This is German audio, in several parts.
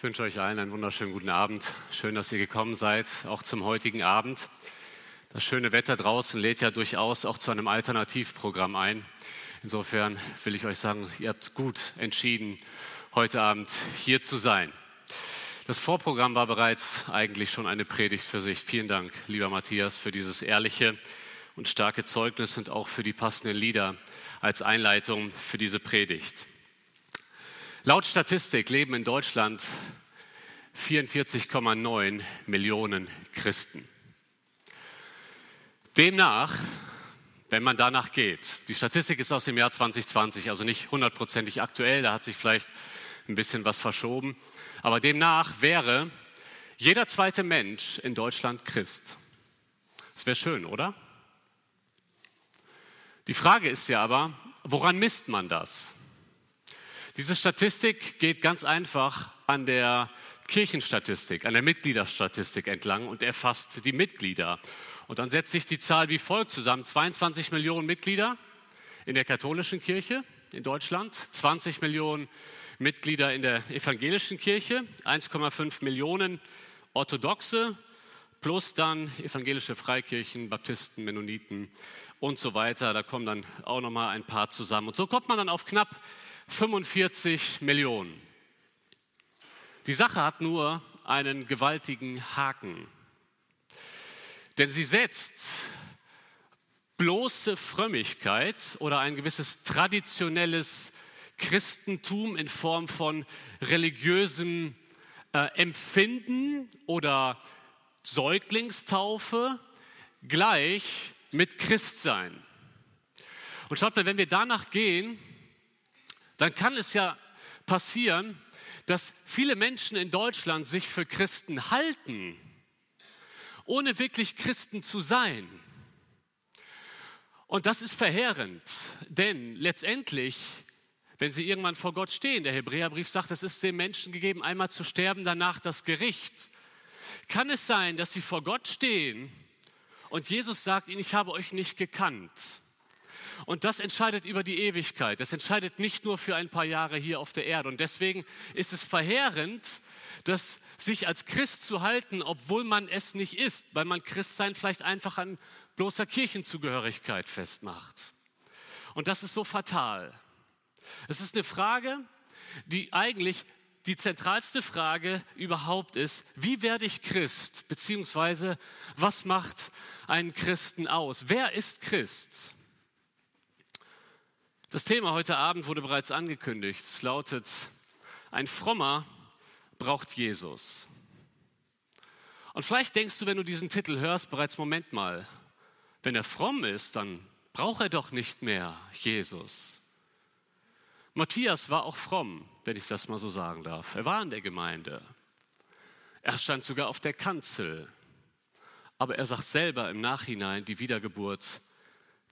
Ich wünsche euch allen einen wunderschönen guten Abend. Schön, dass ihr gekommen seid, auch zum heutigen Abend. Das schöne Wetter draußen lädt ja durchaus auch zu einem Alternativprogramm ein. Insofern will ich euch sagen, ihr habt gut entschieden, heute Abend hier zu sein. Das Vorprogramm war bereits eigentlich schon eine Predigt für sich. Vielen Dank, lieber Matthias, für dieses ehrliche und starke Zeugnis und auch für die passenden Lieder als Einleitung für diese Predigt. Laut Statistik leben in Deutschland 44,9 Millionen Christen. Demnach, wenn man danach geht, die Statistik ist aus dem Jahr 2020, also nicht hundertprozentig aktuell, da hat sich vielleicht ein bisschen was verschoben, aber demnach wäre jeder zweite Mensch in Deutschland Christ. Das wäre schön, oder? Die Frage ist ja aber, woran misst man das? Diese Statistik geht ganz einfach an der Kirchenstatistik, an der Mitgliederstatistik entlang und erfasst die Mitglieder. Und dann setzt sich die Zahl wie folgt zusammen. 22 Millionen Mitglieder in der katholischen Kirche in Deutschland, 20 Millionen Mitglieder in der evangelischen Kirche, 1,5 Millionen orthodoxe, plus dann evangelische Freikirchen, Baptisten, Mennoniten und so weiter. Da kommen dann auch noch mal ein paar zusammen. Und so kommt man dann auf knapp 45 Millionen. Die Sache hat nur einen gewaltigen Haken. Denn sie setzt bloße Frömmigkeit oder ein gewisses traditionelles Christentum in Form von religiösem äh, Empfinden oder Säuglingstaufe gleich mit Christsein. Und schaut mal, wenn wir danach gehen, dann kann es ja passieren, dass viele Menschen in Deutschland sich für Christen halten, ohne wirklich Christen zu sein. Und das ist verheerend, denn letztendlich, wenn sie irgendwann vor Gott stehen, der Hebräerbrief sagt, es ist den Menschen gegeben, einmal zu sterben, danach das Gericht. Kann es sein, dass sie vor Gott stehen und Jesus sagt ihnen, ich habe euch nicht gekannt? Und das entscheidet über die Ewigkeit. Das entscheidet nicht nur für ein paar Jahre hier auf der Erde. Und deswegen ist es verheerend, dass sich als Christ zu halten, obwohl man es nicht ist, weil man Christsein vielleicht einfach an bloßer Kirchenzugehörigkeit festmacht. Und das ist so fatal. Es ist eine Frage, die eigentlich die zentralste Frage überhaupt ist, wie werde ich Christ, beziehungsweise was macht einen Christen aus? Wer ist Christ? Das Thema heute Abend wurde bereits angekündigt. Es lautet, ein Frommer braucht Jesus. Und vielleicht denkst du, wenn du diesen Titel hörst, bereits, Moment mal, wenn er fromm ist, dann braucht er doch nicht mehr Jesus. Matthias war auch fromm, wenn ich das mal so sagen darf. Er war in der Gemeinde. Er stand sogar auf der Kanzel. Aber er sagt selber im Nachhinein, die Wiedergeburt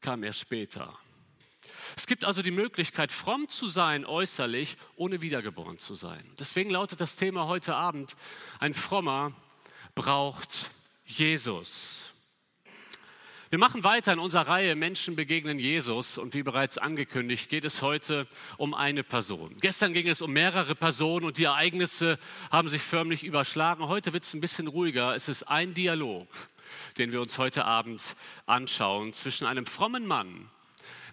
kam erst später. Es gibt also die Möglichkeit, fromm zu sein äußerlich, ohne wiedergeboren zu sein. Deswegen lautet das Thema heute Abend, ein frommer braucht Jesus. Wir machen weiter in unserer Reihe Menschen begegnen Jesus und wie bereits angekündigt geht es heute um eine Person. Gestern ging es um mehrere Personen und die Ereignisse haben sich förmlich überschlagen. Heute wird es ein bisschen ruhiger. Es ist ein Dialog, den wir uns heute Abend anschauen zwischen einem frommen Mann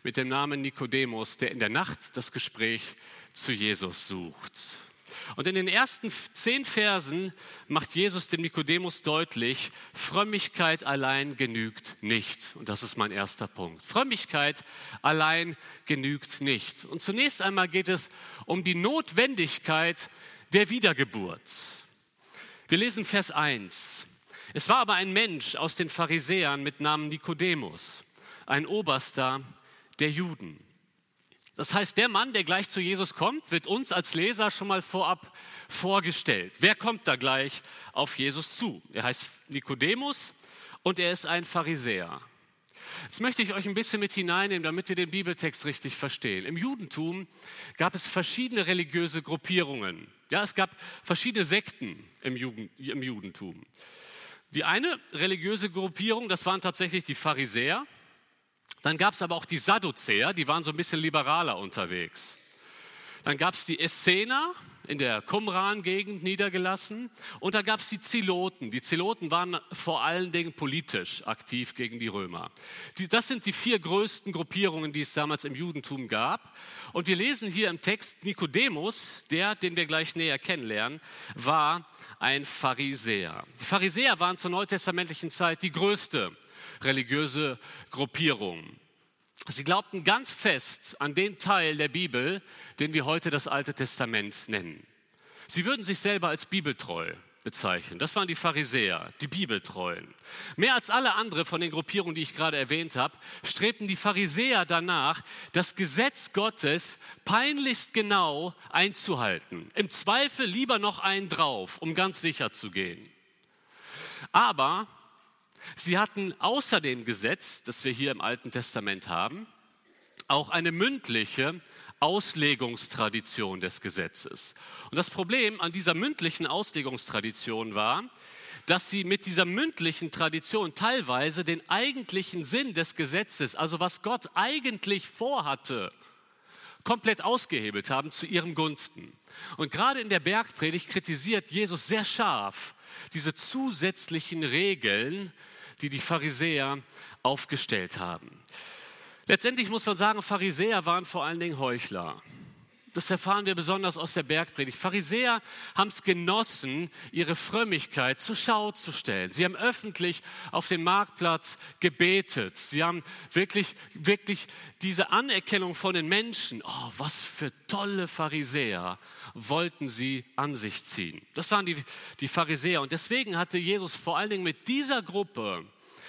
mit dem Namen Nikodemus, der in der Nacht das Gespräch zu Jesus sucht. Und in den ersten zehn Versen macht Jesus dem Nikodemus deutlich, Frömmigkeit allein genügt nicht. Und das ist mein erster Punkt. Frömmigkeit allein genügt nicht. Und zunächst einmal geht es um die Notwendigkeit der Wiedergeburt. Wir lesen Vers 1. Es war aber ein Mensch aus den Pharisäern mit Namen Nikodemus, ein Oberster der Juden. Das heißt, der Mann, der gleich zu Jesus kommt, wird uns als Leser schon mal vorab vorgestellt. Wer kommt da gleich auf Jesus zu? Er heißt Nikodemus und er ist ein Pharisäer. Jetzt möchte ich euch ein bisschen mit hineinnehmen, damit wir den Bibeltext richtig verstehen. Im Judentum gab es verschiedene religiöse Gruppierungen. Ja, es gab verschiedene Sekten im, Juden, im Judentum. Die eine religiöse Gruppierung, das waren tatsächlich die Pharisäer. Dann gab es aber auch die Sadduzäer, die waren so ein bisschen liberaler unterwegs. Dann gab es die Essener, in der Qumran-Gegend niedergelassen. Und da gab es die Ziloten. Die Ziloten waren vor allen Dingen politisch aktiv gegen die Römer. Die, das sind die vier größten Gruppierungen, die es damals im Judentum gab. Und wir lesen hier im Text, Nikodemus, der, den wir gleich näher kennenlernen, war ein Pharisäer. Die Pharisäer waren zur neutestamentlichen Zeit die größte religiöse Gruppierung. Sie glaubten ganz fest an den Teil der Bibel, den wir heute das Alte Testament nennen. Sie würden sich selber als bibeltreu bezeichnen. Das waren die Pharisäer, die Bibeltreuen. Mehr als alle andere von den Gruppierungen, die ich gerade erwähnt habe, strebten die Pharisäer danach, das Gesetz Gottes peinlichst genau einzuhalten. Im Zweifel lieber noch einen drauf, um ganz sicher zu gehen. Aber Sie hatten außer dem Gesetz, das wir hier im Alten Testament haben, auch eine mündliche Auslegungstradition des Gesetzes. Und das Problem an dieser mündlichen Auslegungstradition war, dass sie mit dieser mündlichen Tradition teilweise den eigentlichen Sinn des Gesetzes, also was Gott eigentlich vorhatte, komplett ausgehebelt haben zu ihrem Gunsten. Und gerade in der Bergpredigt kritisiert Jesus sehr scharf diese zusätzlichen Regeln, die die Pharisäer aufgestellt haben. Letztendlich muss man sagen, Pharisäer waren vor allen Dingen Heuchler. Das erfahren wir besonders aus der Bergpredigt. Pharisäer haben es genossen, ihre Frömmigkeit zur Schau zu stellen. Sie haben öffentlich auf dem Marktplatz gebetet. Sie haben wirklich, wirklich diese Anerkennung von den Menschen, oh, was für tolle Pharisäer, wollten sie an sich ziehen. Das waren die, die Pharisäer. Und deswegen hatte Jesus vor allen Dingen mit dieser Gruppe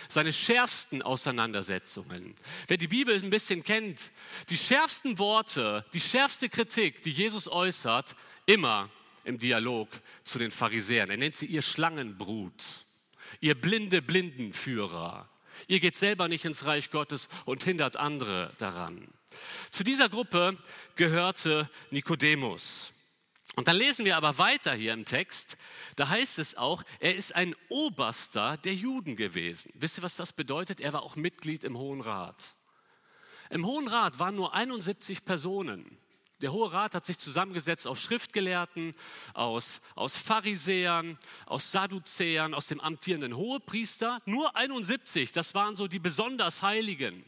seine schärfsten Auseinandersetzungen. Wer die Bibel ein bisschen kennt, die schärfsten Worte, die schärfste Kritik, die Jesus äußert, immer im Dialog zu den Pharisäern. Er nennt sie ihr Schlangenbrut, ihr blinde Blindenführer. Ihr geht selber nicht ins Reich Gottes und hindert andere daran. Zu dieser Gruppe gehörte Nikodemus. Und dann lesen wir aber weiter hier im Text, da heißt es auch, er ist ein Oberster der Juden gewesen. Wisst ihr, was das bedeutet? Er war auch Mitglied im Hohen Rat. Im Hohen Rat waren nur 71 Personen. Der Hohe Rat hat sich zusammengesetzt aus Schriftgelehrten, aus, aus Pharisäern, aus Sadduzäern, aus dem amtierenden Hohepriester. Nur 71, das waren so die besonders Heiligen.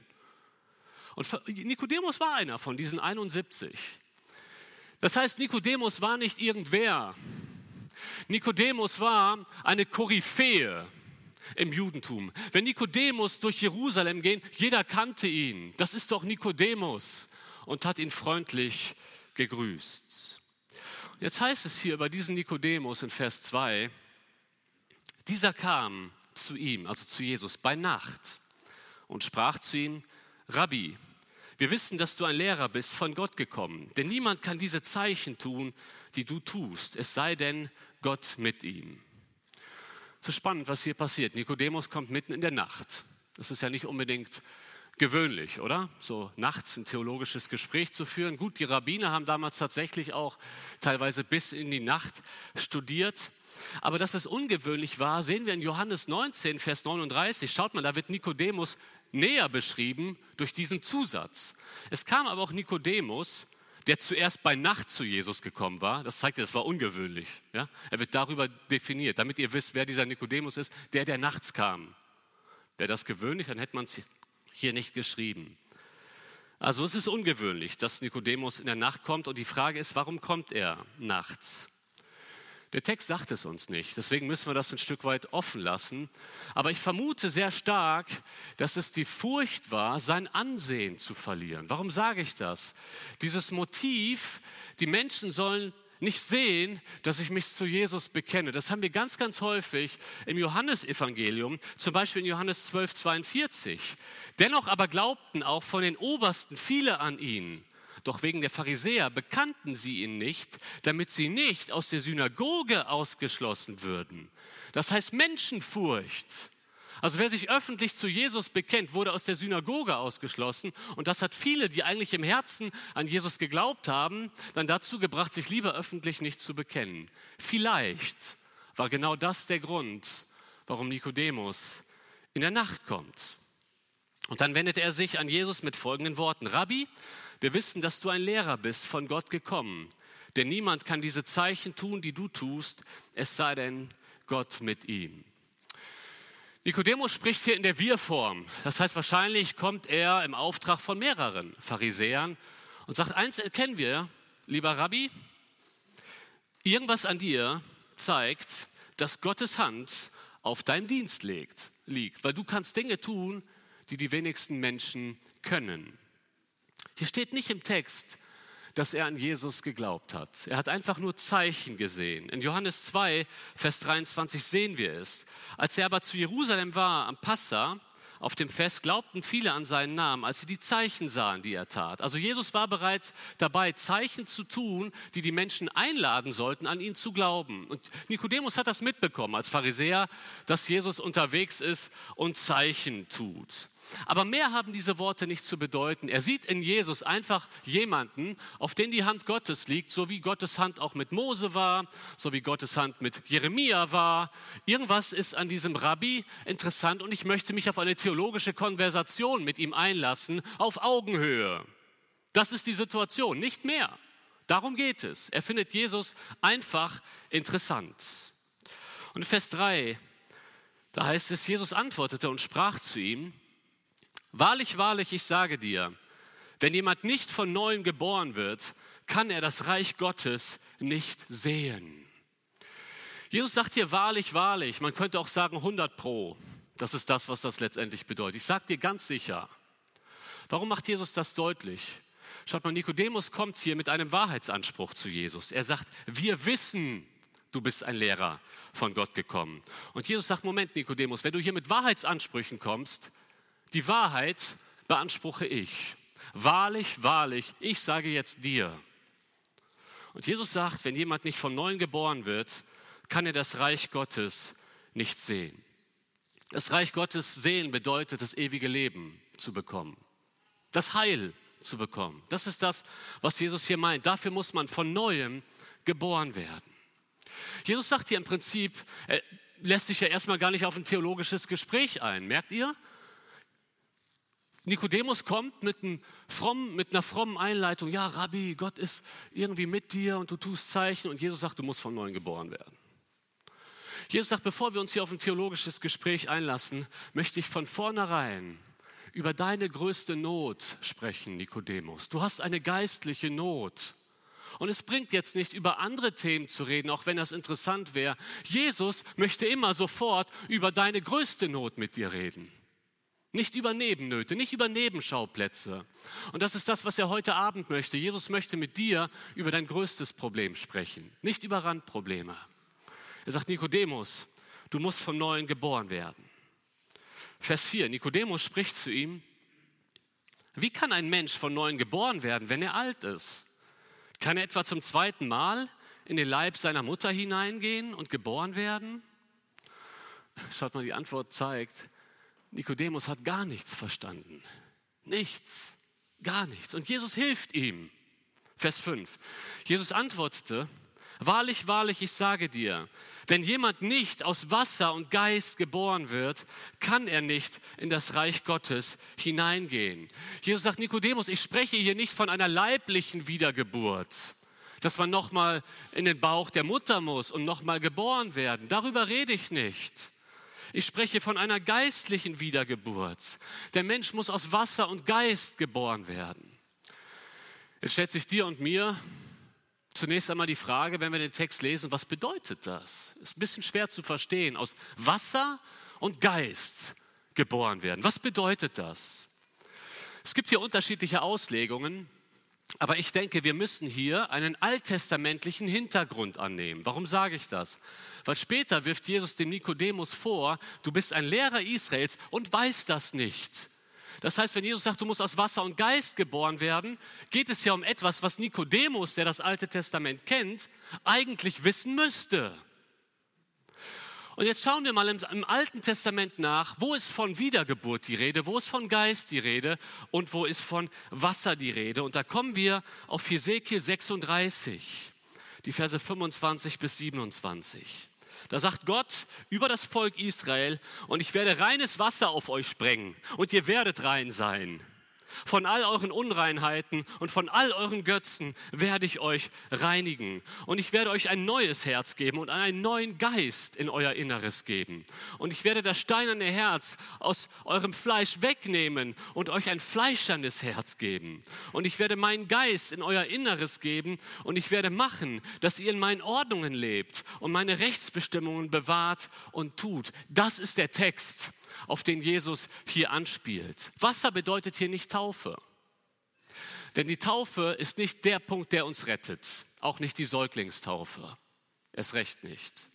Und Nikodemus war einer von diesen 71. Das heißt, Nikodemus war nicht irgendwer. Nikodemus war eine Koryphäe im Judentum. Wenn Nikodemus durch Jerusalem ging, jeder kannte ihn. Das ist doch Nikodemus und hat ihn freundlich gegrüßt. Jetzt heißt es hier über diesen Nikodemus in Vers 2, dieser kam zu ihm, also zu Jesus, bei Nacht und sprach zu ihm, Rabbi, wir wissen, dass du ein Lehrer bist, von Gott gekommen. Denn niemand kann diese Zeichen tun, die du tust, es sei denn Gott mit ihm. So spannend, was hier passiert. Nikodemus kommt mitten in der Nacht. Das ist ja nicht unbedingt gewöhnlich, oder? So nachts ein theologisches Gespräch zu führen. Gut, die Rabbiner haben damals tatsächlich auch teilweise bis in die Nacht studiert. Aber dass es ungewöhnlich war, sehen wir in Johannes 19, Vers 39. Schaut mal, da wird Nikodemus näher beschrieben durch diesen Zusatz. Es kam aber auch Nikodemus, der zuerst bei Nacht zu Jesus gekommen war. Das zeigt, das war ungewöhnlich. Ja? Er wird darüber definiert, damit ihr wisst, wer dieser Nikodemus ist, der, der nachts kam. Wäre das gewöhnlich, dann hätte man es hier nicht geschrieben. Also es ist ungewöhnlich, dass Nikodemus in der Nacht kommt und die Frage ist, warum kommt er nachts? Der Text sagt es uns nicht, deswegen müssen wir das ein Stück weit offen lassen. Aber ich vermute sehr stark, dass es die Furcht war, sein Ansehen zu verlieren. Warum sage ich das? Dieses Motiv, die Menschen sollen nicht sehen, dass ich mich zu Jesus bekenne. Das haben wir ganz, ganz häufig im Johannesevangelium, zum Beispiel in Johannes 12, 42. Dennoch aber glaubten auch von den Obersten viele an ihn. Doch wegen der Pharisäer bekannten sie ihn nicht, damit sie nicht aus der Synagoge ausgeschlossen würden. Das heißt Menschenfurcht. Also wer sich öffentlich zu Jesus bekennt, wurde aus der Synagoge ausgeschlossen. Und das hat viele, die eigentlich im Herzen an Jesus geglaubt haben, dann dazu gebracht, sich lieber öffentlich nicht zu bekennen. Vielleicht war genau das der Grund, warum Nikodemus in der Nacht kommt. Und dann wendet er sich an Jesus mit folgenden Worten. Rabbi, wir wissen, dass du ein Lehrer bist, von Gott gekommen, Denn niemand kann diese Zeichen tun, die du tust, es sei denn Gott mit ihm. Nikodemus spricht hier in der Wir-Form. Das heißt, wahrscheinlich kommt er im Auftrag von mehreren Pharisäern und sagt, eins erkennen wir, lieber Rabbi, irgendwas an dir zeigt, dass Gottes Hand auf deinem Dienst liegt, liegt, weil du kannst Dinge tun, die die wenigsten Menschen können. Hier steht nicht im Text, dass er an Jesus geglaubt hat. Er hat einfach nur Zeichen gesehen. In Johannes 2, Vers 23 sehen wir es. Als er aber zu Jerusalem war am Passa, auf dem Fest glaubten viele an seinen Namen, als sie die Zeichen sahen, die er tat. Also Jesus war bereits dabei, Zeichen zu tun, die die Menschen einladen sollten, an ihn zu glauben. Und Nikodemus hat das mitbekommen als Pharisäer, dass Jesus unterwegs ist und Zeichen tut. Aber mehr haben diese Worte nicht zu bedeuten. Er sieht in Jesus einfach jemanden, auf den die Hand Gottes liegt, so wie Gottes Hand auch mit Mose war, so wie Gottes Hand mit Jeremia war. Irgendwas ist an diesem Rabbi interessant und ich möchte mich auf eine theologische Konversation mit ihm einlassen, auf Augenhöhe. Das ist die Situation, nicht mehr. Darum geht es. Er findet Jesus einfach interessant. Und Vers 3, da heißt es, Jesus antwortete und sprach zu ihm, Wahrlich, wahrlich, ich sage dir, wenn jemand nicht von neuem geboren wird, kann er das Reich Gottes nicht sehen. Jesus sagt hier wahrlich, wahrlich. Man könnte auch sagen 100 pro. Das ist das, was das letztendlich bedeutet. Ich sage dir ganz sicher. Warum macht Jesus das deutlich? Schaut mal, Nikodemus kommt hier mit einem Wahrheitsanspruch zu Jesus. Er sagt, wir wissen, du bist ein Lehrer von Gott gekommen. Und Jesus sagt, Moment, Nikodemus, wenn du hier mit Wahrheitsansprüchen kommst, die Wahrheit beanspruche ich. Wahrlich, wahrlich, ich sage jetzt dir. Und Jesus sagt, wenn jemand nicht von neuem geboren wird, kann er das Reich Gottes nicht sehen. Das Reich Gottes sehen bedeutet, das ewige Leben zu bekommen, das Heil zu bekommen. Das ist das, was Jesus hier meint. Dafür muss man von neuem geboren werden. Jesus sagt hier im Prinzip, er lässt sich ja erstmal gar nicht auf ein theologisches Gespräch ein. Merkt ihr? Nikodemus kommt mit, frommen, mit, einer frommen Einleitung, ja, Rabbi, Gott ist irgendwie mit dir und du tust Zeichen und Jesus sagt, du musst von neuem geboren werden. Jesus sagt, bevor wir uns hier auf ein theologisches Gespräch einlassen, möchte ich von vornherein über deine größte Not sprechen, Nikodemus. Du hast eine geistliche Not. Und es bringt jetzt nicht über andere Themen zu reden, auch wenn das interessant wäre. Jesus möchte immer sofort über deine größte Not mit dir reden. Nicht über Nebennöte, nicht über Nebenschauplätze. Und das ist das, was er heute Abend möchte. Jesus möchte mit dir über dein größtes Problem sprechen, nicht über Randprobleme. Er sagt, Nikodemus, du musst von neuem geboren werden. Vers 4, Nikodemus spricht zu ihm, wie kann ein Mensch von neuem geboren werden, wenn er alt ist? Kann er etwa zum zweiten Mal in den Leib seiner Mutter hineingehen und geboren werden? Schaut mal, die Antwort zeigt, Nikodemus hat gar nichts verstanden. Nichts, gar nichts. Und Jesus hilft ihm. Vers 5. Jesus antwortete, Wahrlich, wahrlich, ich sage dir, wenn jemand nicht aus Wasser und Geist geboren wird, kann er nicht in das Reich Gottes hineingehen. Jesus sagt, Nikodemus, ich spreche hier nicht von einer leiblichen Wiedergeburt, dass man nochmal in den Bauch der Mutter muss und nochmal geboren werden. Darüber rede ich nicht. Ich spreche von einer geistlichen Wiedergeburt. Der Mensch muss aus Wasser und Geist geboren werden. Jetzt stellt sich dir und mir zunächst einmal die Frage, wenn wir den Text lesen, was bedeutet das? Ist ein bisschen schwer zu verstehen. Aus Wasser und Geist geboren werden. Was bedeutet das? Es gibt hier unterschiedliche Auslegungen. Aber ich denke, wir müssen hier einen alttestamentlichen Hintergrund annehmen. Warum sage ich das? Weil später wirft Jesus dem Nikodemus vor, du bist ein Lehrer Israels und weißt das nicht. Das heißt, wenn Jesus sagt, du musst aus Wasser und Geist geboren werden, geht es ja um etwas, was Nikodemus, der das Alte Testament kennt, eigentlich wissen müsste. Und jetzt schauen wir mal im, im, Alten Testament nach, wo ist von Wiedergeburt die Rede, wo ist von Geist die Rede und wo ist von Wasser die Rede. Und da kommen wir auf Hesekiel 36, die Verse 25 bis 27. Da sagt Gott über das Volk Israel, und ich werde reines Wasser auf euch sprengen, und ihr werdet rein sein. Von all euren Unreinheiten und von all euren Götzen werde ich euch reinigen. Und ich werde euch ein neues Herz geben und einen neuen Geist in euer Inneres geben. Und ich werde das steinerne Herz aus eurem Fleisch wegnehmen und euch ein fleischernes Herz geben. Und ich werde meinen Geist in euer Inneres geben und ich werde machen, dass ihr in meinen Ordnungen lebt und meine Rechtsbestimmungen bewahrt und tut. Das ist der Text auf den Jesus hier anspielt. Wasser bedeutet hier nicht Taufe. Denn die Taufe ist nicht der Punkt, der uns rettet. Auch nicht die Säuglingstaufe. Es recht nicht.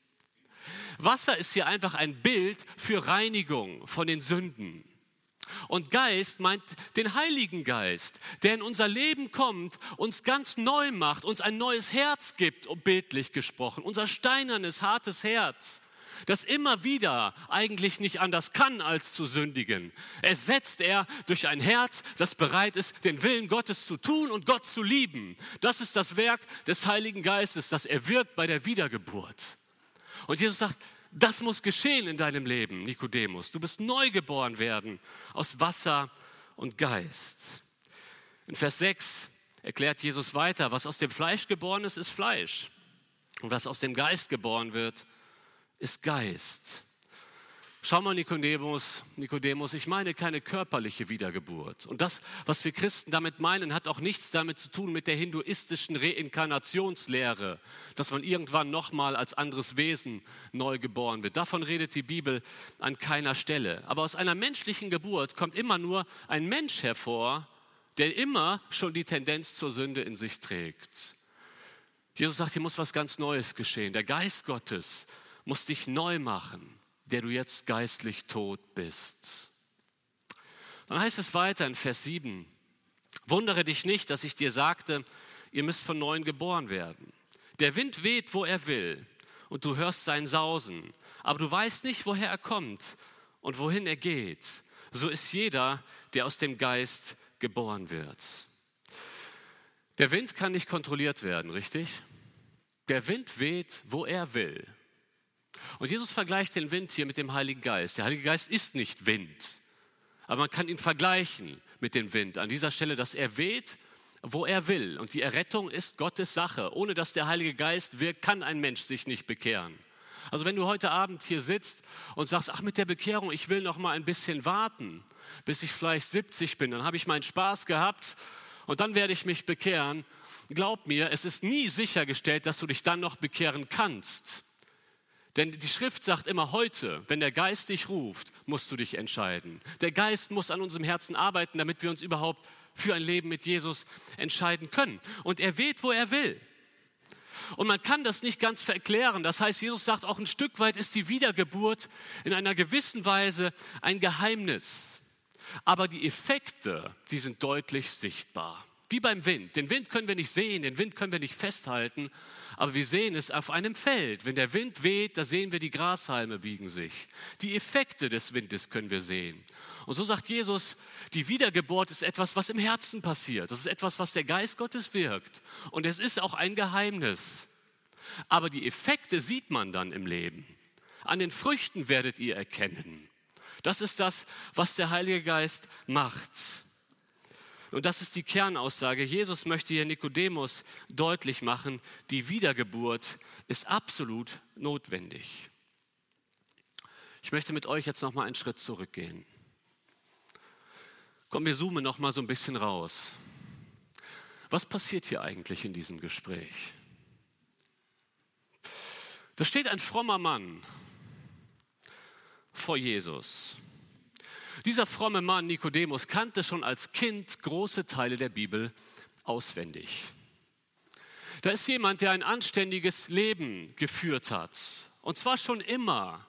Wasser ist hier einfach ein Bild für Reinigung von den Sünden. Und Geist meint den Heiligen Geist, der in unser Leben kommt, uns ganz neu macht, uns ein neues Herz gibt, bildlich gesprochen, unser steinernes, hartes Herz das immer wieder eigentlich nicht anders kann, als zu sündigen, ersetzt er durch ein Herz, das bereit ist, den Willen Gottes zu tun und Gott zu lieben. Das ist das Werk des Heiligen Geistes, das er wirkt bei der Wiedergeburt. Und Jesus sagt, das muss geschehen in deinem Leben, Nikodemus. Du bist neu geboren werden aus Wasser und Geist. In Vers 6 erklärt Jesus weiter, was aus dem Fleisch geboren ist, ist Fleisch. Und was aus dem Geist geboren wird, ist Geist. Schau mal, Nikodemus, Nikodemus, ich meine keine körperliche Wiedergeburt. Und das, was wir Christen damit meinen, hat auch nichts damit zu tun mit der hinduistischen Reinkarnationslehre, dass man irgendwann nochmal als anderes Wesen neu geboren wird. Davon redet die Bibel an keiner Stelle. Aber aus einer menschlichen Geburt kommt immer nur ein Mensch hervor, der immer schon die Tendenz zur Sünde in sich trägt. Jesus sagt, hier muss was ganz Neues geschehen. Der Geist Gottes muss dich neu machen, der du jetzt geistlich tot bist. Dann heißt es weiter in Vers 7, wundere dich nicht, dass ich dir sagte, ihr müsst von neuem geboren werden. Der Wind weht, wo er will, und du hörst sein Sausen, aber du weißt nicht, woher er kommt und wohin er geht. So ist jeder, der aus dem Geist geboren wird. Der Wind kann nicht kontrolliert werden, richtig? Der Wind weht, wo er will. Und Jesus vergleicht den Wind hier mit dem Heiligen Geist. Der Heilige Geist ist nicht Wind, aber man kann ihn vergleichen mit dem Wind. An dieser Stelle, dass er weht, wo er will. Und die Errettung ist Gottes Sache. Ohne dass der Heilige Geist wirkt, kann ein Mensch sich nicht bekehren. Also wenn du heute Abend hier sitzt und sagst, ach mit der Bekehrung, ich will noch mal ein bisschen warten, bis ich vielleicht 70 bin, dann habe ich meinen Spaß gehabt und dann werde ich mich bekehren. Glaub mir, es ist nie sichergestellt, dass du dich dann noch bekehren kannst. Denn die Schrift sagt immer heute, wenn der Geist dich ruft, musst du dich entscheiden. Der Geist muss an unserem Herzen arbeiten, damit wir uns überhaupt für ein Leben mit Jesus entscheiden können. Und er weht, wo er will. Und man kann das nicht ganz verklären. Das heißt, Jesus sagt, auch ein Stück weit ist die Wiedergeburt in einer gewissen Weise ein Geheimnis. Aber die Effekte, die sind deutlich sichtbar. Wie beim Wind. Den Wind können wir nicht sehen, den Wind können wir nicht festhalten, aber wir sehen es auf einem Feld. Wenn der Wind weht, da sehen wir die Grashalme biegen sich. Die Effekte des Windes können wir sehen. Und so sagt Jesus, die Wiedergeburt ist etwas, was im Herzen passiert. Das ist etwas, was der Geist Gottes wirkt. Und es ist auch ein Geheimnis. Aber die Effekte sieht man dann im Leben. An den Früchten werdet ihr erkennen. Das ist das, was der Heilige Geist macht. Und das ist die Kernaussage. Jesus möchte hier Nikodemus deutlich machen, die Wiedergeburt ist absolut notwendig. Ich möchte mit euch jetzt noch mal einen Schritt zurückgehen. Komm, wir zoomen noch mal so ein bisschen raus. Was passiert hier eigentlich in diesem Gespräch? Da steht ein frommer Mann vor Jesus. Dieser fromme Mann Nikodemus kannte schon als Kind große Teile der Bibel auswendig. Da ist jemand, der ein anständiges Leben geführt hat. Und zwar schon immer,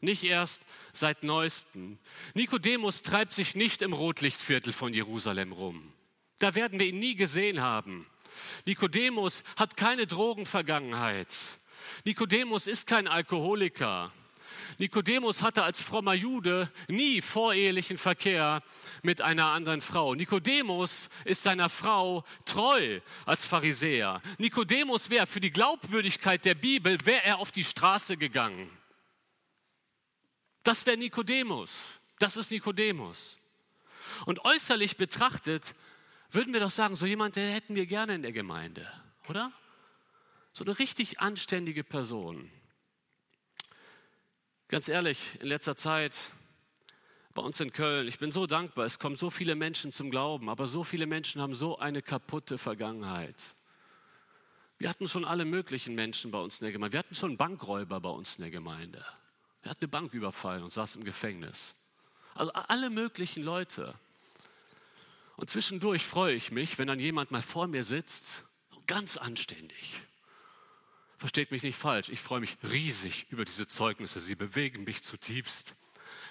nicht erst seit neuestem. Nikodemus treibt sich nicht im Rotlichtviertel von Jerusalem rum. Da werden wir ihn nie gesehen haben. Nikodemus hat keine Drogenvergangenheit. Nikodemus ist kein Alkoholiker. Nikodemus hatte als frommer Jude nie vorehelichen Verkehr mit einer anderen Frau. Nikodemus ist seiner Frau treu als Pharisäer. Nikodemus wäre für die Glaubwürdigkeit der Bibel, wäre er auf die Straße gegangen. Das wäre Nikodemus. Das ist Nikodemus. Und äußerlich betrachtet würden wir doch sagen, so jemand, der hätten wir gerne in der Gemeinde, oder? So eine richtig anständige Person. Ganz ehrlich, in letzter Zeit bei uns in Köln, ich bin so dankbar, es kommen so viele Menschen zum Glauben, aber so viele Menschen haben so eine kaputte Vergangenheit. Wir hatten schon alle möglichen Menschen bei uns in der Gemeinde. Wir hatten schon Bankräuber bei uns in der Gemeinde. Er hat eine Bank überfallen und saß im Gefängnis. Also alle möglichen Leute. Und zwischendurch freue ich mich, wenn dann jemand mal vor mir sitzt, ganz anständig. Versteht mich nicht falsch, ich freue mich riesig über diese Zeugnisse, sie bewegen mich zutiefst.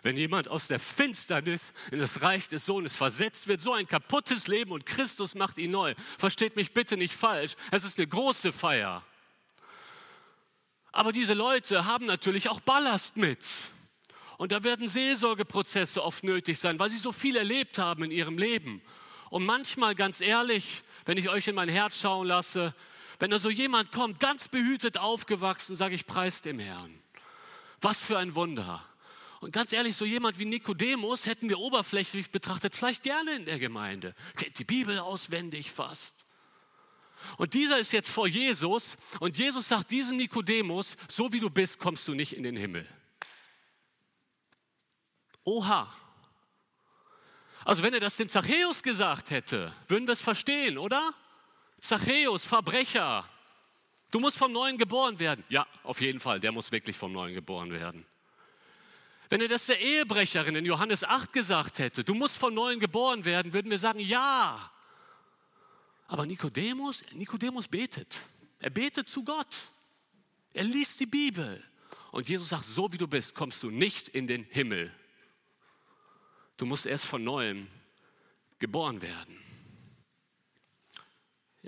Wenn jemand aus der Finsternis in das Reich des Sohnes versetzt wird, so ein kaputtes Leben und Christus macht ihn neu. Versteht mich bitte nicht falsch, es ist eine große Feier. Aber diese Leute haben natürlich auch Ballast mit. Und da werden Seelsorgeprozesse oft nötig sein, weil sie so viel erlebt haben in ihrem Leben. Und manchmal, ganz ehrlich, wenn ich euch in mein Herz schauen lasse, wenn da so jemand kommt, ganz behütet aufgewachsen, sage ich, preis dem Herrn. Was für ein Wunder. Und ganz ehrlich, so jemand wie Nikodemus hätten wir oberflächlich betrachtet vielleicht gerne in der Gemeinde. Kennt die Bibel auswendig fast. Und dieser ist jetzt vor Jesus und Jesus sagt diesem Nikodemus, so wie du bist, kommst du nicht in den Himmel. Oha. Also wenn er das dem Zachäus gesagt hätte, würden wir es verstehen, oder? Zachäus, Verbrecher, du musst vom Neuen geboren werden. Ja, auf jeden Fall, der muss wirklich vom Neuen geboren werden. Wenn er das der Ehebrecherin in Johannes 8 gesagt hätte, du musst von Neuem geboren werden, würden wir sagen, ja. Aber Nikodemus, Nikodemus betet. Er betet zu Gott. Er liest die Bibel. Und Jesus sagt, so wie du bist, kommst du nicht in den Himmel. Du musst erst von neuem geboren werden.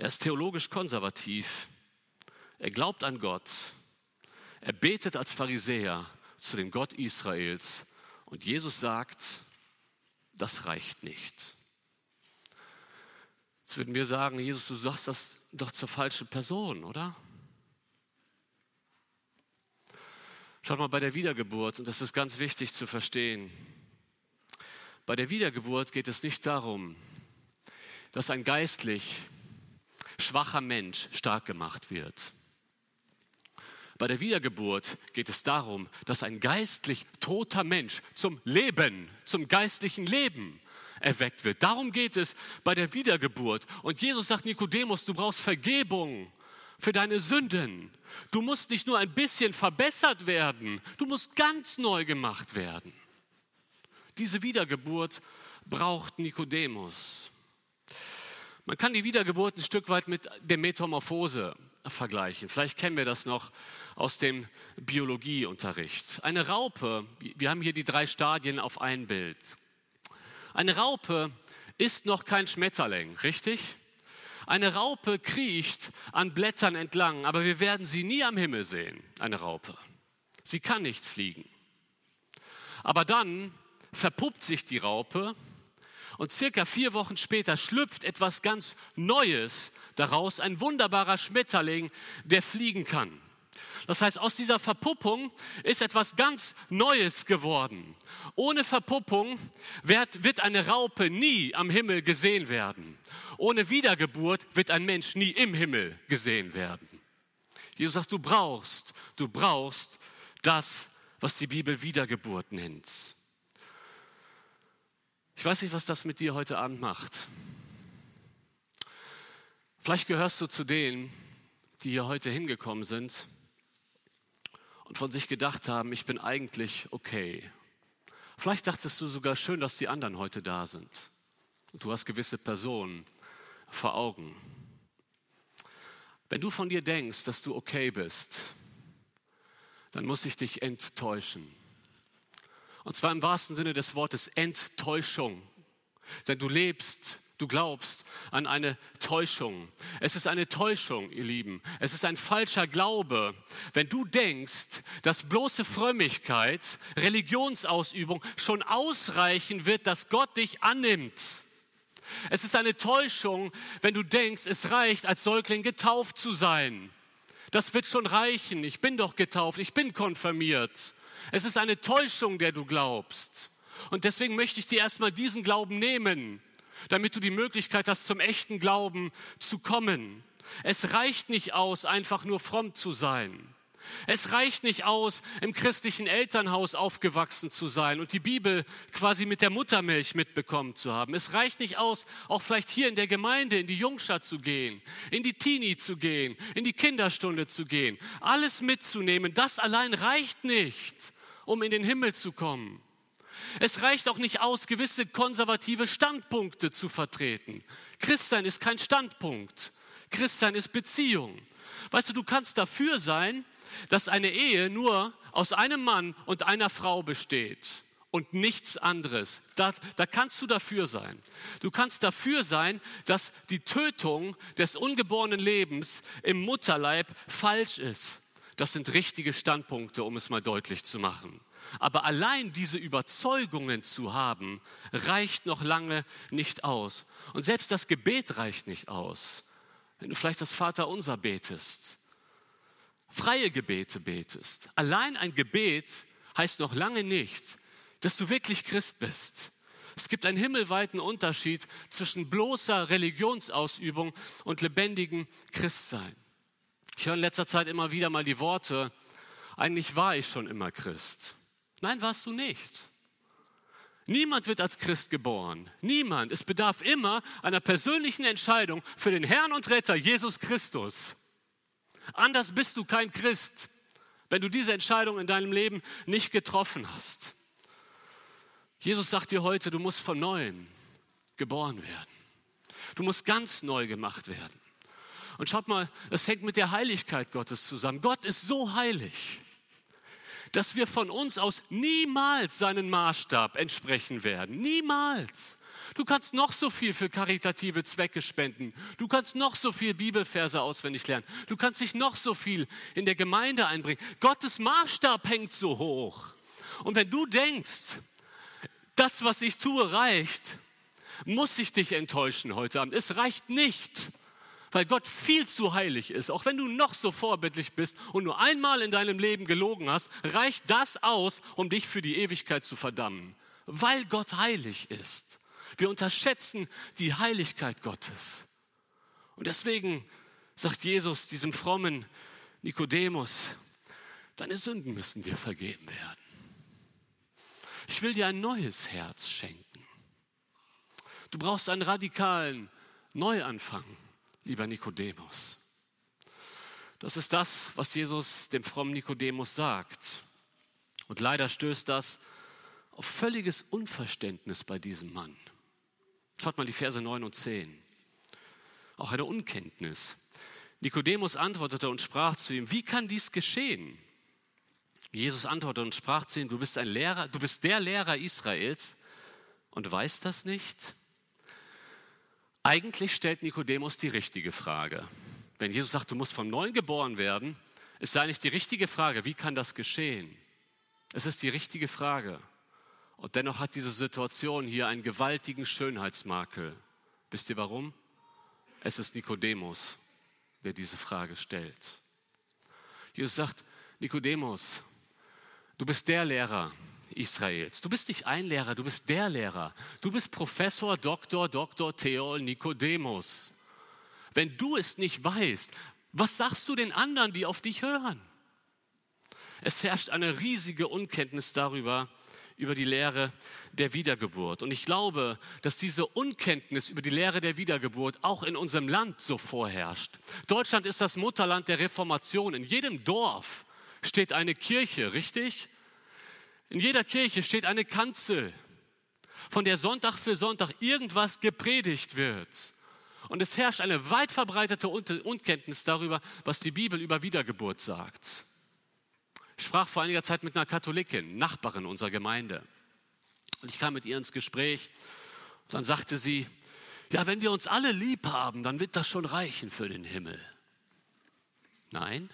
Er ist theologisch konservativ. Er glaubt an Gott. Er betet als Pharisäer zu dem Gott Israels. Und Jesus sagt, das reicht nicht. Jetzt würden wir sagen, Jesus, du sagst das doch zur falschen Person, oder? Schaut mal bei der Wiedergeburt, und das ist ganz wichtig zu verstehen, bei der Wiedergeburt geht es nicht darum, dass ein geistlich schwacher Mensch stark gemacht wird. Bei der Wiedergeburt geht es darum, dass ein geistlich toter Mensch zum Leben, zum geistlichen Leben erweckt wird. Darum geht es bei der Wiedergeburt. Und Jesus sagt Nikodemus, du brauchst Vergebung für deine Sünden. Du musst nicht nur ein bisschen verbessert werden, du musst ganz neu gemacht werden. Diese Wiedergeburt braucht Nikodemus. Man kann die Wiedergeburt ein Stück weit mit der Metamorphose vergleichen. Vielleicht kennen wir das noch aus dem Biologieunterricht. Eine Raupe, wir haben hier die drei Stadien auf ein Bild. Eine Raupe ist noch kein Schmetterling, richtig? Eine Raupe kriecht an Blättern entlang, aber wir werden sie nie am Himmel sehen, eine Raupe. Sie kann nicht fliegen. Aber dann verpuppt sich die Raupe und circa vier Wochen später schlüpft etwas ganz Neues daraus, ein wunderbarer Schmetterling, der fliegen kann. Das heißt, aus dieser Verpuppung ist etwas ganz Neues geworden. Ohne Verpuppung wird, eine Raupe nie am Himmel gesehen werden. Ohne Wiedergeburt wird ein Mensch nie im Himmel gesehen werden. Jesus sagt, du brauchst, du brauchst das, was die Bibel Wiedergeburt nennt. Ich weiß nicht, was das mit dir heute Abend macht. Vielleicht gehörst du zu denen, die hier heute hingekommen sind und von sich gedacht haben, ich bin eigentlich okay. Vielleicht dachtest du sogar schön, dass die anderen heute da sind. Du hast gewisse Personen vor Augen. Wenn du von dir denkst, dass du okay bist, dann muss ich dich enttäuschen. Und zwar im wahrsten Sinne des Wortes Enttäuschung. Denn du lebst, du glaubst an eine Täuschung. Es ist eine Täuschung, ihr Lieben. Es ist ein falscher Glaube, wenn du denkst, dass bloße Frömmigkeit, Religionsausübung schon ausreichen wird, dass Gott dich annimmt. Es ist eine Täuschung, wenn du denkst, es reicht, als Säugling getauft zu sein. Das wird schon reichen. Ich bin doch getauft, ich bin konfirmiert. Es ist eine Täuschung, der du glaubst. Und deswegen möchte ich dir erstmal diesen Glauben nehmen, damit du die Möglichkeit hast, zum echten Glauben zu kommen. Es reicht nicht aus, einfach nur fromm zu sein. Es reicht nicht aus, im christlichen Elternhaus aufgewachsen zu sein und die Bibel quasi mit der Muttermilch mitbekommen zu haben. Es reicht nicht aus, auch vielleicht hier in der Gemeinde in die Jungstadt zu gehen, in die Teenie zu gehen, in die Kinderstunde zu gehen. Alles mitzunehmen, das allein reicht nicht, um in den Himmel zu kommen. Es reicht auch nicht aus, gewisse konservative Standpunkte zu vertreten. Christsein ist kein Standpunkt. Christsein ist Beziehung. Weißt du, du kannst dafür sein, dass eine Ehe nur aus einem Mann und einer Frau besteht und nichts anderes. Da, da kannst du dafür sein. Du kannst dafür sein, dass die Tötung des ungeborenen Lebens im Mutterleib falsch ist. Das sind richtige Standpunkte, um es mal deutlich zu machen. Aber allein diese Überzeugungen zu haben, reicht noch lange nicht aus. Und selbst das Gebet reicht nicht aus. Wenn du vielleicht das Vaterunser betest, freie Gebete betest. Allein ein Gebet heißt noch lange nicht, dass du wirklich Christ bist. Es gibt einen himmelweiten Unterschied zwischen bloßer Religionsausübung und lebendigem Christsein. Ich höre in letzter Zeit immer wieder mal die Worte, eigentlich war ich schon immer Christ. Nein, warst du nicht. Niemand wird als Christ geboren. Niemand. Es bedarf immer einer persönlichen Entscheidung für den Herrn und Retter Jesus Christus. Anders bist du kein Christ, wenn du diese Entscheidung in deinem Leben nicht getroffen hast. Jesus sagt dir heute, du musst von neuem geboren werden. Du musst ganz neu gemacht werden. Und schaut mal, das hängt mit der Heiligkeit Gottes zusammen. Gott ist so heilig, dass wir von uns aus niemals seinen Maßstab entsprechen werden. Niemals. Du kannst noch so viel für karitative Zwecke spenden. Du kannst noch so viel Bibelverse auswendig lernen. Du kannst dich noch so viel in der Gemeinde einbringen. Gottes Maßstab hängt so hoch. Und wenn du denkst, das, was ich tue, reicht, muss ich dich enttäuschen heute Abend. Es reicht nicht, weil Gott viel zu heilig ist. Auch wenn du noch so vorbildlich bist und nur einmal in deinem Leben gelogen hast, reicht das aus, um dich für die Ewigkeit zu verdammen, weil Gott heilig ist. Wir unterschätzen die Heiligkeit Gottes. Und deswegen sagt Jesus diesem frommen Nikodemus, deine Sünden müssen dir vergeben werden. Ich will dir ein neues Herz schenken. Du brauchst einen radikalen Neuanfang, lieber Nikodemus. Das ist das, was Jesus dem frommen Nikodemus sagt. Und leider stößt das auf völliges Unverständnis bei diesem Mann. Schaut mal die Verse 9 und 10. Auch eine Unkenntnis. Nikodemus antwortete und sprach zu ihm, wie kann dies geschehen? Jesus antwortete und sprach zu ihm, du bist ein Lehrer, du bist der Lehrer Israels und weißt das nicht? Eigentlich stellt Nikodemus die richtige Frage. Wenn Jesus sagt, du musst vom Neuen geboren werden, ist eigentlich die richtige Frage, wie kann das geschehen? Es ist die richtige Frage. Und dennoch hat diese Situation hier einen gewaltigen Schönheitsmakel. Wisst ihr warum? Es ist Nikodemus, der diese Frage stellt. Jesus sagt, Nikodemus, du bist der Lehrer Israels. Du bist nicht ein Lehrer, du bist der Lehrer. Du bist Professor, Doktor, Doktor Theol Nikodemus. Wenn du es nicht weißt, was sagst du den anderen, die auf dich hören? Es herrscht eine riesige Unkenntnis darüber, über die Lehre der Wiedergeburt. Und ich glaube, dass diese Unkenntnis über die Lehre der Wiedergeburt auch in unserem Land so vorherrscht. Deutschland ist das Mutterland der Reformation. In jedem Dorf steht eine Kirche, richtig? In jeder Kirche steht eine Kanzel, von der Sonntag für Sonntag irgendwas gepredigt wird. Und es herrscht eine weit verbreitete Unkenntnis darüber, was die Bibel über Wiedergeburt sagt. Ich sprach vor einiger Zeit mit einer Katholikin, Nachbarin unserer Gemeinde. Und ich kam mit ihr ins Gespräch. Und dann sagte sie, ja, wenn wir uns alle lieb haben, dann wird das schon reichen für den Himmel. Nein.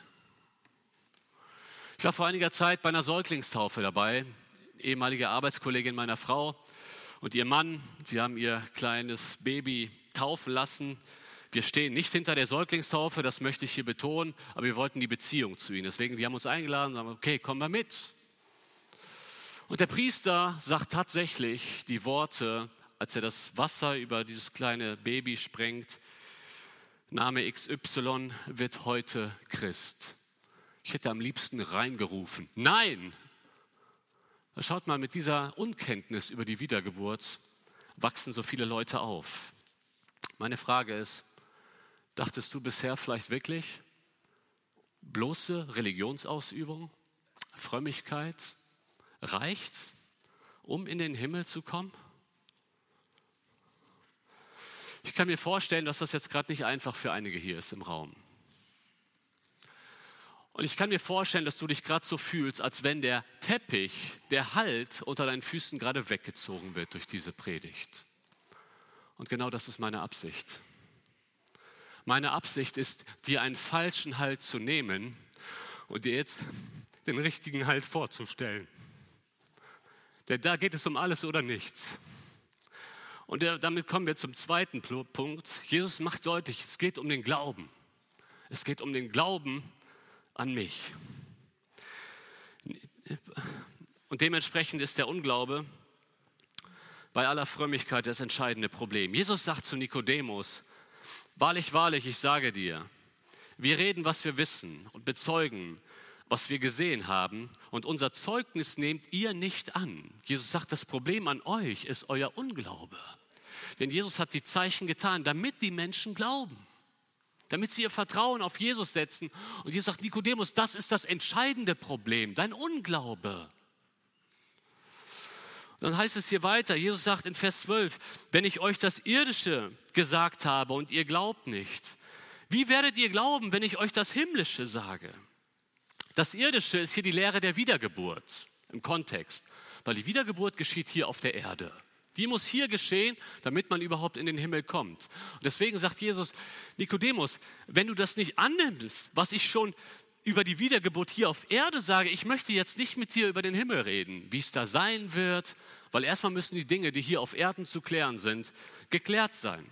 Ich war vor einiger Zeit bei einer Säuglingstaufe dabei, ehemalige Arbeitskollegin meiner Frau und ihr Mann. Sie haben ihr kleines Baby taufen lassen wir stehen nicht hinter der Säuglingstaufe, das möchte ich hier betonen, aber wir wollten die Beziehung zu ihnen. Deswegen, die haben uns eingeladen und sagen, okay, kommen wir mit. Und der Priester sagt tatsächlich die Worte, als er das Wasser über dieses kleine Baby sprengt, Name XY wird heute Christ. Ich hätte am liebsten reingerufen. Nein! Schaut mal, mit dieser Unkenntnis über die Wiedergeburt wachsen so viele Leute auf. Meine Frage ist, dachtest du bisher vielleicht wirklich, bloße Religionsausübung, Frömmigkeit reicht, um in den Himmel zu kommen? Ich kann mir vorstellen, dass das jetzt gerade nicht einfach für einige hier ist im Raum. Und ich kann mir vorstellen, dass du dich gerade so fühlst, als wenn der Teppich, der Halt unter deinen Füßen gerade weggezogen wird durch diese Predigt. Und genau das ist meine Absicht. Meine Absicht ist, dir einen falschen Halt zu nehmen und dir jetzt den richtigen Halt vorzustellen. Denn da geht es um alles oder nichts. Und damit kommen wir zum zweiten Punkt. Jesus macht deutlich, es geht um den Glauben. Es geht um den Glauben an mich. Und dementsprechend ist der Unglaube bei aller Frömmigkeit das entscheidende Problem. Jesus sagt zu Nikodemus, Wahrlich, wahrlich, ich sage dir, wir reden, was wir wissen und bezeugen, was wir gesehen haben und unser Zeugnis nehmt ihr nicht an. Jesus sagt, das Problem an euch ist euer Unglaube. Denn Jesus hat die Zeichen getan, damit die Menschen glauben, damit sie ihr Vertrauen auf Jesus setzen. Und Jesus sagt, Nikodemus, das ist das entscheidende Problem, dein Unglaube. Dann heißt es hier weiter, Jesus sagt in Vers 12, wenn ich euch das Irdische gesagt habe und ihr glaubt nicht, wie werdet ihr glauben, wenn ich euch das Himmlische sage? Das Irdische ist hier die Lehre der Wiedergeburt im Kontext, weil die Wiedergeburt geschieht hier auf der Erde. Die muss hier geschehen, damit man überhaupt in den Himmel kommt. Und deswegen sagt Jesus, Nikodemus, wenn du das nicht annimmst, was ich schon über die Wiedergeburt hier auf Erde sage, ich möchte jetzt nicht mit dir über den Himmel reden, wie es da sein wird, weil erstmal müssen die Dinge, die hier auf Erden zu klären sind, geklärt sein.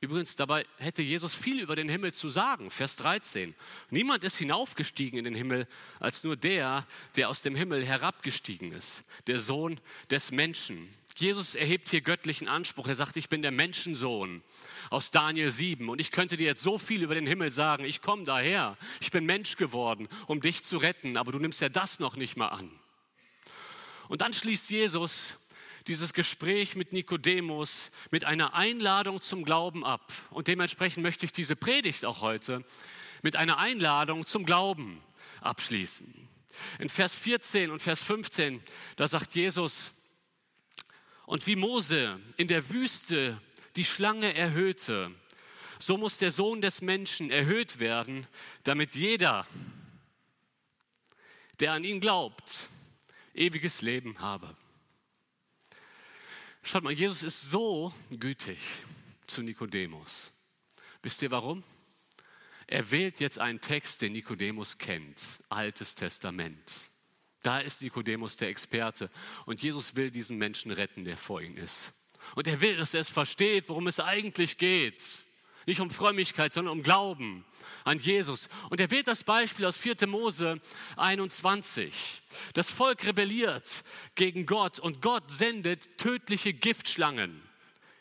Übrigens, dabei hätte Jesus viel über den Himmel zu sagen. Vers 13. Niemand ist hinaufgestiegen in den Himmel als nur der, der aus dem Himmel herabgestiegen ist, der Sohn des Menschen. Jesus erhebt hier göttlichen Anspruch. Er sagt, ich bin der Menschensohn aus Daniel 7 und ich könnte dir jetzt so viel über den Himmel sagen. Ich komme daher. Ich bin Mensch geworden, um dich zu retten, aber du nimmst ja das noch nicht mal an. Und dann schließt Jesus dieses Gespräch mit Nikodemus mit einer Einladung zum Glauben ab. Und dementsprechend möchte ich diese Predigt auch heute mit einer Einladung zum Glauben abschließen. In Vers 14 und Vers 15, da sagt Jesus, und wie Mose in der Wüste die Schlange erhöhte, so muss der Sohn des Menschen erhöht werden, damit jeder, der an ihn glaubt, ewiges Leben habe. Schaut mal, Jesus ist so gütig zu Nikodemus. Wisst ihr warum? Er wählt jetzt einen Text, den Nikodemus kennt, Altes Testament. Da ist Nikodemus der Experte und Jesus will diesen Menschen retten, der vor ihm ist. Und er will, dass er es versteht, worum es eigentlich geht. Nicht um Frömmigkeit, sondern um Glauben an Jesus. Und er wählt das Beispiel aus 4. Mose 21. Das Volk rebelliert gegen Gott und Gott sendet tödliche Giftschlangen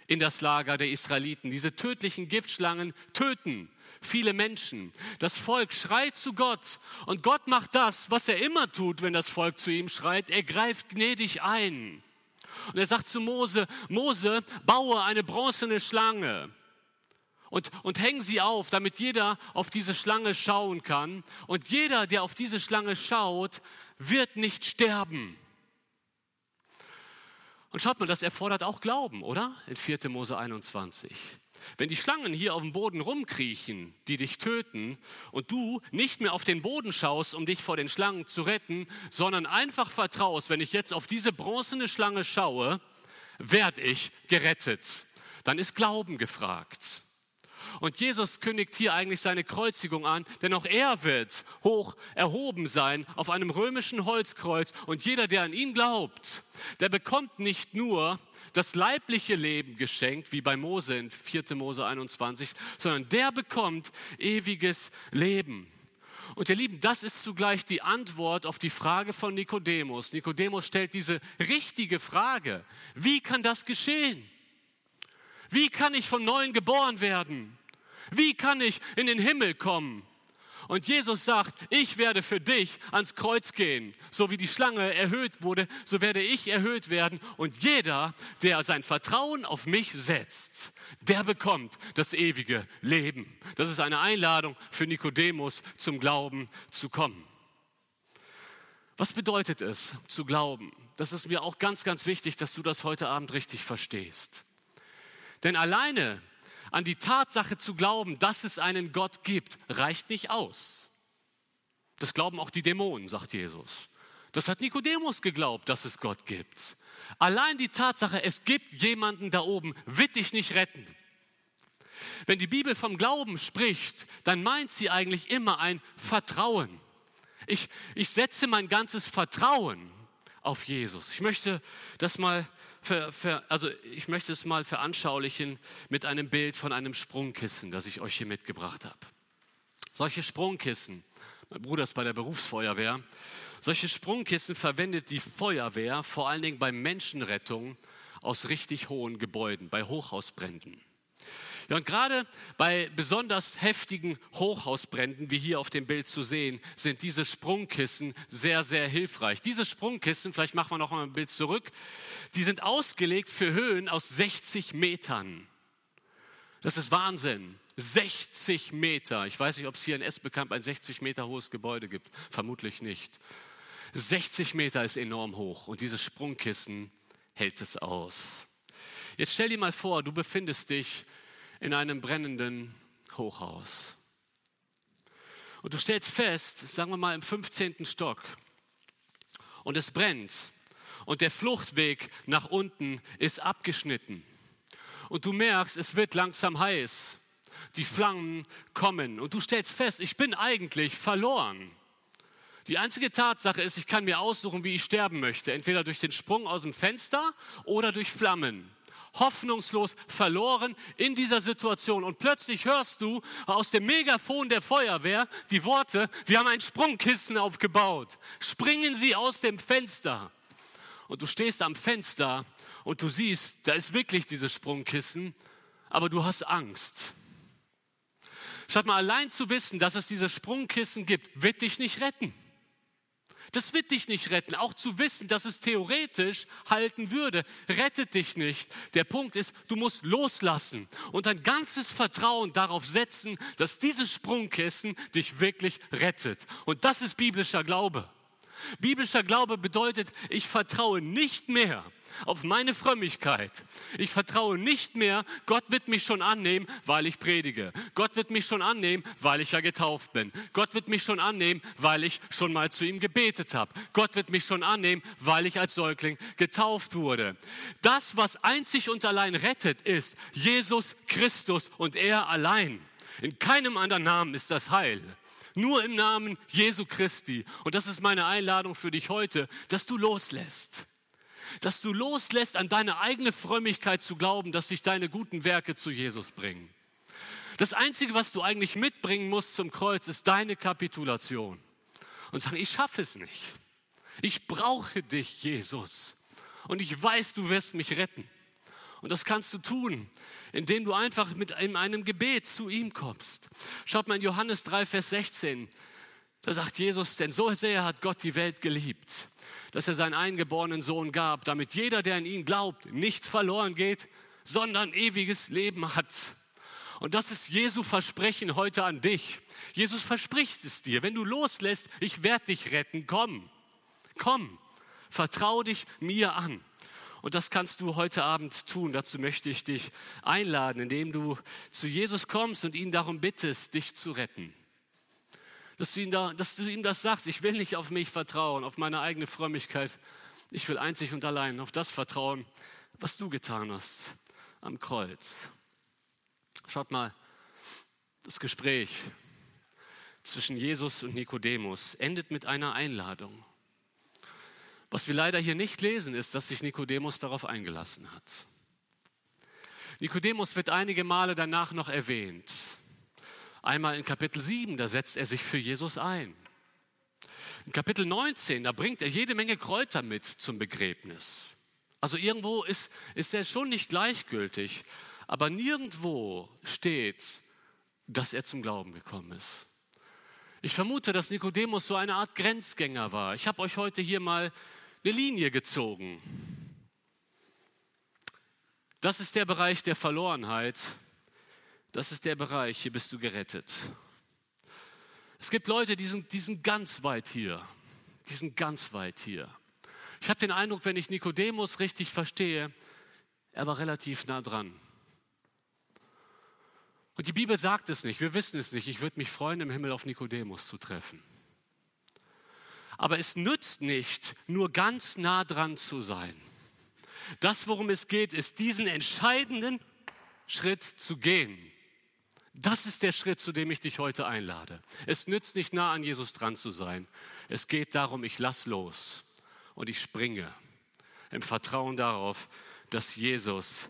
in das Lager der Israeliten. Diese tödlichen Giftschlangen töten viele Menschen. Das Volk schreit zu Gott und Gott macht das, was er immer tut, wenn das Volk zu ihm schreit. Er greift gnädig ein. Und er sagt zu Mose, Mose, baue eine bronzene Schlange und, und häng sie auf, damit jeder auf diese Schlange schauen kann. Und jeder, der auf diese Schlange schaut, wird nicht sterben. Und schaut mal, das erfordert auch Glauben, oder? In 4. Mose 21. Wenn die Schlangen hier auf dem Boden rumkriechen, die dich töten, und du nicht mehr auf den Boden schaust, um dich vor den Schlangen zu retten, sondern einfach vertraust, wenn ich jetzt auf diese bronzene Schlange schaue, werde ich gerettet. Dann ist Glauben gefragt. Und Jesus kündigt hier eigentlich seine Kreuzigung an, denn auch er wird hoch erhoben sein auf einem römischen Holzkreuz. Und jeder, der an ihn glaubt, der bekommt nicht nur das leibliche Leben geschenkt, wie bei Mose in 4. Mose 21, sondern der bekommt ewiges Leben. Und ihr Lieben, das ist zugleich die Antwort auf die Frage von Nikodemus. Nikodemus stellt diese richtige Frage. Wie kann das geschehen? Wie kann ich vom Neuen geboren werden? Wie kann ich in den Himmel kommen? Und Jesus sagt, ich werde für dich ans Kreuz gehen. So wie die Schlange erhöht wurde, so werde ich erhöht werden. Und jeder, der sein Vertrauen auf mich setzt, der bekommt das ewige Leben. Das ist eine Einladung für Nikodemus, zum Glauben zu kommen. Was bedeutet es, zu glauben? Das ist mir auch ganz, ganz wichtig, dass du das heute Abend richtig verstehst. Denn alleine an die Tatsache zu glauben, dass es einen Gott gibt, reicht nicht aus. Das glauben auch die Dämonen, sagt Jesus. Das hat Nikodemus geglaubt, dass es Gott gibt. Allein die Tatsache, es gibt jemanden da oben, wird dich nicht retten. Wenn die Bibel vom Glauben spricht, dann meint sie eigentlich immer ein Vertrauen. Ich, ich setze mein ganzes Vertrauen auf Jesus. Ich möchte das mal für, für, also ich möchte es mal veranschaulichen mit einem Bild von einem Sprungkissen, das ich euch hier mitgebracht habe. Solche Sprungkissen, mein Bruder ist bei der Berufsfeuerwehr, solche Sprungkissen verwendet die Feuerwehr vor allen Dingen bei Menschenrettung aus richtig hohen Gebäuden, bei Hochhausbränden. Ja, und gerade bei besonders heftigen Hochhausbränden, wie hier auf dem Bild zu sehen, sind diese Sprungkissen sehr, sehr hilfreich. Diese Sprungkissen, vielleicht machen wir noch mal ein Bild zurück, die sind ausgelegt für Höhen aus 60 Metern. Das ist Wahnsinn. 60 Meter. Ich weiß nicht, ob es hier in Esbekamp ein 60 Meter hohes Gebäude gibt. Vermutlich nicht. 60 Meter ist enorm hoch und dieses Sprungkissen hält es aus. Jetzt stell dir mal vor, du befindest dich in einem brennenden Hochhaus. Und du stellst fest, sagen wir mal im 15. Stock, und es brennt und der Fluchtweg nach unten ist abgeschnitten. Und du merkst, es wird langsam heiß. Die Flammen kommen und du stellst fest, ich bin eigentlich verloren. Die einzige Tatsache ist, ich kann mir aussuchen, wie ich sterben möchte. Entweder durch den Sprung aus dem Fenster oder durch Flammen hoffnungslos verloren in dieser Situation. Und plötzlich hörst du aus dem Megafon der Feuerwehr die Worte, wir haben ein Sprungkissen aufgebaut. Springen Sie aus dem Fenster. Und du stehst am Fenster und du siehst, da ist wirklich dieses Sprungkissen, aber du hast Angst. Statt mal allein zu wissen, dass es dieses Sprungkissen gibt, wird dich nicht retten. Das wird dich nicht retten. Auch zu wissen, dass es theoretisch halten würde, rettet dich nicht. Der Punkt ist, du musst loslassen und dein ganzes Vertrauen darauf setzen, dass dieses Sprungkissen dich wirklich rettet. Und das ist biblischer Glaube. Biblischer Glaube bedeutet, ich vertraue nicht mehr auf meine Frömmigkeit. Ich vertraue nicht mehr, Gott wird mich schon annehmen, weil ich predige. Gott wird mich schon annehmen, weil ich ja getauft bin. Gott wird mich schon annehmen, weil ich schon mal zu ihm gebetet habe. Gott wird mich schon annehmen, weil ich als Säugling getauft wurde. Das, was einzig und allein rettet, ist Jesus Christus und er allein. In keinem anderen Namen ist das Heil. Nur im Namen Jesu Christi. Und das ist meine Einladung für dich heute, dass du loslässt. Dass du loslässt, an deine eigene Frömmigkeit zu glauben, dass sich deine guten Werke zu Jesus bringen. Das Einzige, was du eigentlich mitbringen musst zum Kreuz, ist deine Kapitulation. Und sagen, ich schaffe es nicht. Ich brauche dich, Jesus. Und ich weiß, du wirst mich retten. Und das kannst du tun, indem du einfach mit einem Gebet zu ihm kommst. Schaut mal in Johannes 3, Vers 16. Da sagt Jesus, denn so sehr hat Gott die Welt geliebt, dass er seinen eingeborenen Sohn gab, damit jeder, der an ihn glaubt, nicht verloren geht, sondern ewiges Leben hat. Und das ist Jesu Versprechen heute an dich. Jesus verspricht es dir, wenn du loslässt, ich werde dich retten, komm, komm, vertrau dich mir an. Und das kannst du heute Abend tun. Dazu möchte ich dich einladen, indem du zu Jesus kommst und ihn darum bittest, dich zu retten. Dass du, ihm da, dass du ihm das sagst, ich will nicht auf mich vertrauen, auf meine eigene Frömmigkeit. Ich will einzig und allein auf das vertrauen, was du getan hast am Kreuz. Schaut mal, das Gespräch zwischen Jesus und Nikodemus endet mit einer Einladung. Was wir leider hier nicht lesen, ist, dass sich Nikodemus darauf eingelassen hat. Nikodemus wird einige Male danach noch erwähnt. Einmal in Kapitel 7, da setzt er sich für Jesus ein. In Kapitel 19, da bringt er jede Menge Kräuter mit zum Begräbnis. Also irgendwo ist, ist er schon nicht gleichgültig, aber nirgendwo steht, dass er zum Glauben gekommen ist. Ich vermute, dass Nikodemus so eine Art Grenzgänger war. Ich habe euch heute hier mal eine Linie gezogen. Das ist der Bereich der Verlorenheit. Das ist der Bereich, hier bist du gerettet. Es gibt Leute, die sind, die sind ganz weit hier. Die sind ganz weit hier. Ich habe den Eindruck, wenn ich Nikodemus richtig verstehe, er war relativ nah dran. Und die Bibel sagt es nicht, wir wissen es nicht. Ich würde mich freuen, im Himmel auf Nikodemus zu treffen. Aber es nützt nicht, nur ganz nah dran zu sein. Das, worum es geht, ist diesen entscheidenden Schritt zu gehen. Das ist der Schritt, zu dem ich dich heute einlade. Es nützt nicht nah an Jesus dran zu sein. Es geht darum, ich lass los und ich springe im Vertrauen darauf, dass Jesus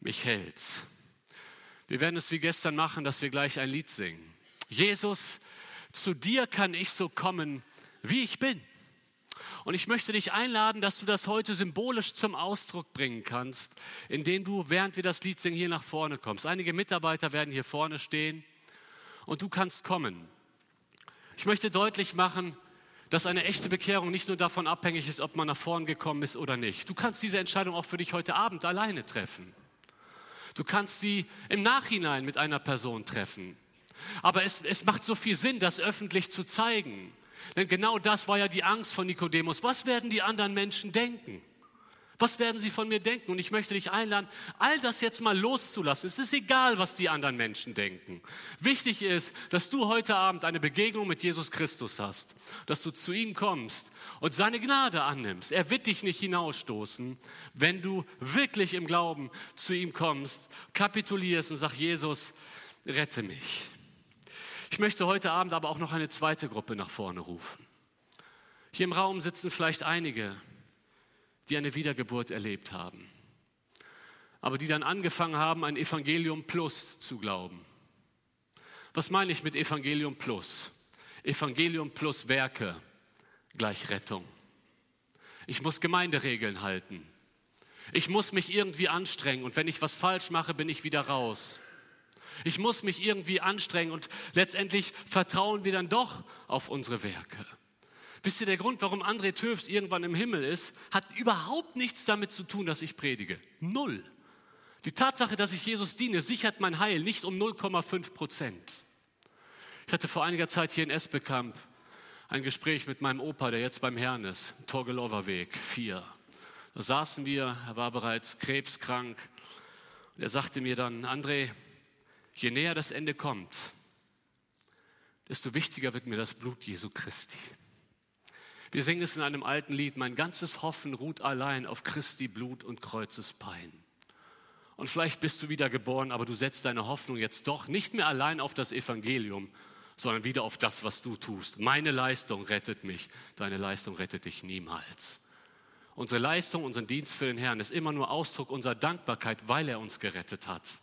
mich hält. Wir werden es wie gestern machen, dass wir gleich ein Lied singen. Jesus, zu dir kann ich so kommen, wie ich bin. Und ich möchte dich einladen, dass du das heute symbolisch zum Ausdruck bringen kannst, indem du, während wir das Lied singen, hier nach vorne kommst. Einige Mitarbeiter werden hier vorne stehen und du kannst kommen. Ich möchte deutlich machen, dass eine echte Bekehrung nicht nur davon abhängig ist, ob man nach vorne gekommen ist oder nicht. Du kannst diese Entscheidung auch für dich heute Abend alleine treffen. Du kannst sie im Nachhinein mit einer Person treffen. Aber es, es macht so viel Sinn, das öffentlich zu zeigen. Denn genau das war ja die Angst von Nikodemus. Was werden die anderen Menschen denken? Was werden sie von mir denken? Und ich möchte dich einladen, all das jetzt mal loszulassen. Es ist egal, was die anderen Menschen denken. Wichtig ist, dass du heute Abend eine Begegnung mit Jesus Christus hast, dass du zu ihm kommst und seine Gnade annimmst. Er wird dich nicht hinausstoßen, wenn du wirklich im Glauben zu ihm kommst, kapitulierst und sagst, Jesus, rette mich. Ich möchte heute Abend aber auch noch eine zweite Gruppe nach vorne rufen. Hier im Raum sitzen vielleicht einige, die eine Wiedergeburt erlebt haben, aber die dann angefangen haben, ein Evangelium Plus zu glauben. Was meine ich mit Evangelium Plus? Evangelium plus Werke gleich Rettung. Ich muss Gemeinderegeln halten. Ich muss mich irgendwie anstrengen und wenn ich was falsch mache, bin ich wieder raus. Ich muss mich irgendwie anstrengen und letztendlich vertrauen wir dann doch auf unsere Werke. Wisst ihr, der Grund, warum André Töfs irgendwann im Himmel ist, hat überhaupt nichts damit zu tun, dass ich predige. Null. Die Tatsache, dass ich Jesus diene, sichert mein Heil nicht um 0,5 Prozent. Ich hatte vor einiger Zeit hier in Esbekamp ein Gespräch mit meinem Opa, der jetzt beim Herrn ist, Torgelower Weg 4. Da saßen wir, er war bereits krebskrank. Und er sagte mir dann, André, Je näher das Ende kommt, desto wichtiger wird mir das Blut Jesu Christi. Wir singen es in einem alten Lied, mein ganzes Hoffen ruht allein auf Christi Blut und Kreuzespein. Und vielleicht bist du wieder geboren, aber du setzt deine Hoffnung jetzt doch nicht mehr allein auf das Evangelium, sondern wieder auf das, was du tust. Meine Leistung rettet mich, deine Leistung rettet dich niemals. Unsere Leistung, unseren Dienst für den Herrn ist immer nur Ausdruck unserer Dankbarkeit, weil er uns gerettet hat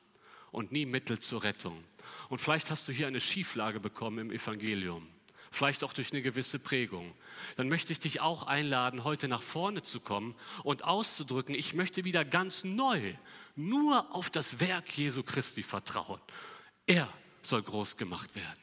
und nie Mittel zur Rettung. Und vielleicht hast du hier eine Schieflage bekommen im Evangelium, vielleicht auch durch eine gewisse Prägung. Dann möchte ich dich auch einladen, heute nach vorne zu kommen und auszudrücken, ich möchte wieder ganz neu nur auf das Werk Jesu Christi vertrauen. Er soll groß gemacht werden.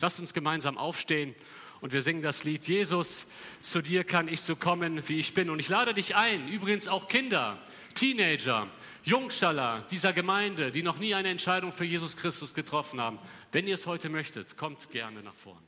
Lasst uns gemeinsam aufstehen und wir singen das Lied Jesus, zu dir kann ich so kommen, wie ich bin. Und ich lade dich ein, übrigens auch Kinder, Teenager, Jungschaller dieser Gemeinde, die noch nie eine Entscheidung für Jesus Christus getroffen haben. Wenn ihr es heute möchtet, kommt gerne nach vorne.